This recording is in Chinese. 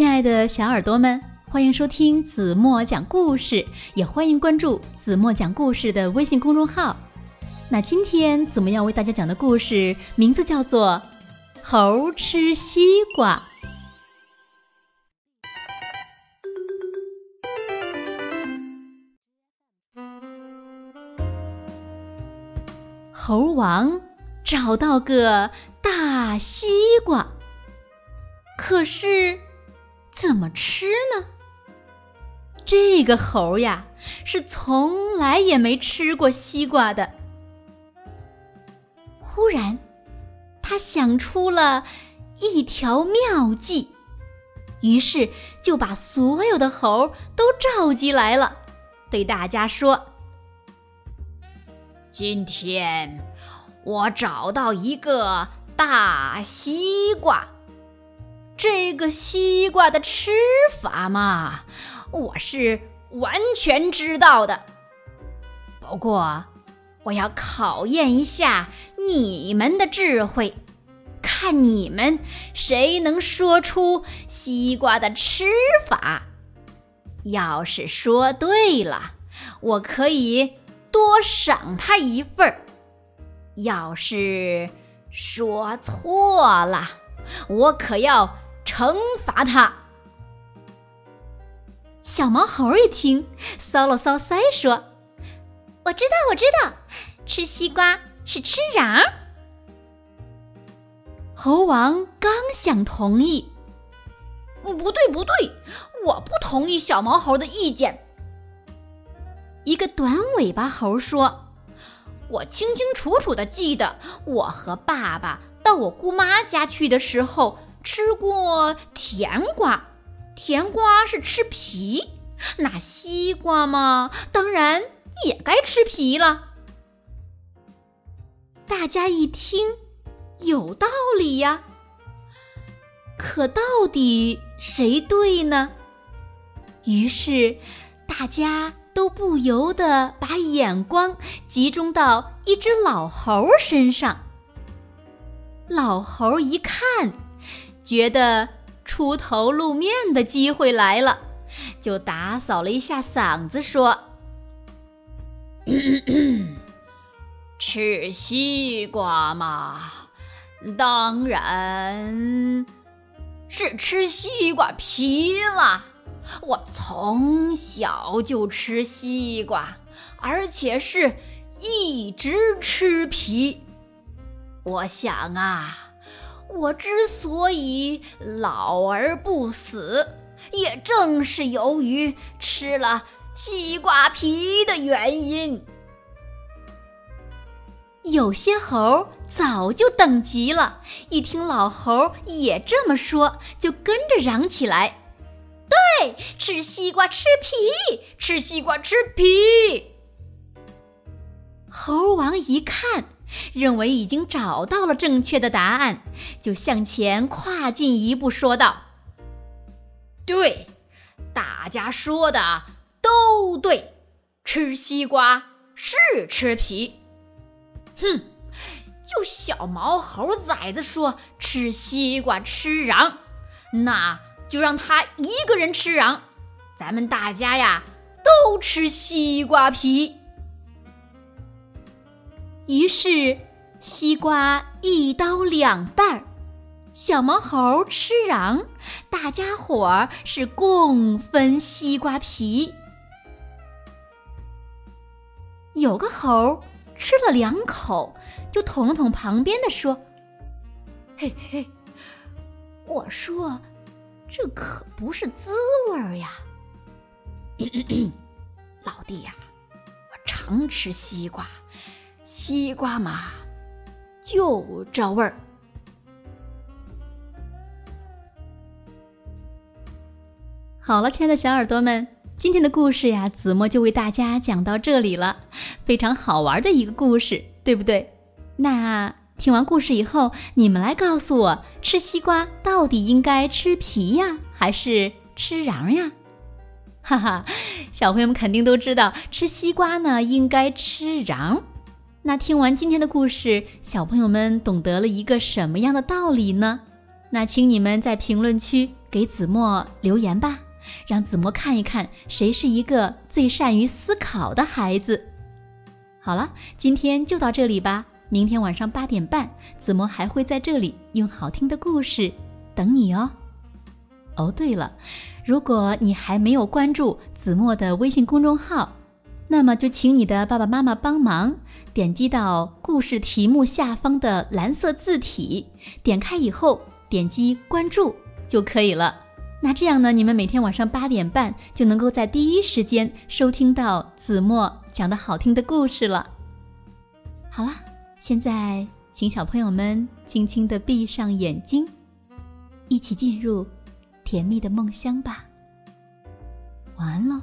亲爱的小耳朵们，欢迎收听子墨讲故事，也欢迎关注子墨讲故事的微信公众号。那今天子墨要为大家讲的故事名字叫做《猴吃西瓜》。猴王找到个大西瓜，可是怎么吃呢？这个猴呀，是从来也没吃过西瓜的。忽然，他想出了一条妙计，于是就把所有的猴都召集来了，对大家说。今天我找到一个大西瓜，这个西瓜的吃法嘛，我是完全知道的。不过，我要考验一下你们的智慧，看你们谁能说出西瓜的吃法。要是说对了，我可以。多赏他一份儿。要是说错了，我可要惩罚他。小毛猴一听，搔了搔腮，说：“我知道，我知道，吃西瓜是吃瓤。”猴王刚想同意，不对，不对，我不同意小毛猴的意见。一个短尾巴猴说：“我清清楚楚的记得，我和爸爸到我姑妈家去的时候吃过甜瓜。甜瓜是吃皮，那西瓜嘛，当然也该吃皮了。”大家一听，有道理呀。可到底谁对呢？于是大家。都不由得把眼光集中到一只老猴身上。老猴一看，觉得出头露面的机会来了，就打扫了一下嗓子，说：“吃西瓜嘛，当然是吃西瓜皮了。”我从小就吃西瓜，而且是一直吃皮。我想啊，我之所以老而不死，也正是由于吃了西瓜皮的原因。有些猴早就等急了，一听老猴也这么说，就跟着嚷起来。对，吃西瓜吃皮，吃西瓜吃皮。猴王一看，认为已经找到了正确的答案，就向前跨进一步，说道：“对，大家说的都对，吃西瓜是吃皮。哼，就小毛猴崽子说吃西瓜吃瓤，那……”就让他一个人吃瓤，咱们大家呀都吃西瓜皮。于是西瓜一刀两半儿，小毛猴吃瓤，大家伙儿是共分西瓜皮。有个猴吃了两口，就捅了捅旁边的说：“嘿嘿，我说。”这可不是滋味儿呀，老弟呀，我常吃西瓜，西瓜嘛，就这味儿。好了，亲爱的小耳朵们，今天的故事呀，子墨就为大家讲到这里了，非常好玩的一个故事，对不对？那。听完故事以后，你们来告诉我，吃西瓜到底应该吃皮呀，还是吃瓤呀？哈哈，小朋友们肯定都知道，吃西瓜呢应该吃瓤。那听完今天的故事，小朋友们懂得了一个什么样的道理呢？那请你们在评论区给子墨留言吧，让子墨看一看谁是一个最善于思考的孩子。好了，今天就到这里吧。明天晚上八点半，子墨还会在这里用好听的故事等你哦。哦，对了，如果你还没有关注子墨的微信公众号，那么就请你的爸爸妈妈帮忙点击到故事题目下方的蓝色字体，点开以后点击关注就可以了。那这样呢，你们每天晚上八点半就能够在第一时间收听到子墨讲的好听的故事了。好了，现在请小朋友们轻轻的闭上眼睛，一起进入。甜蜜的梦乡吧，晚安喽。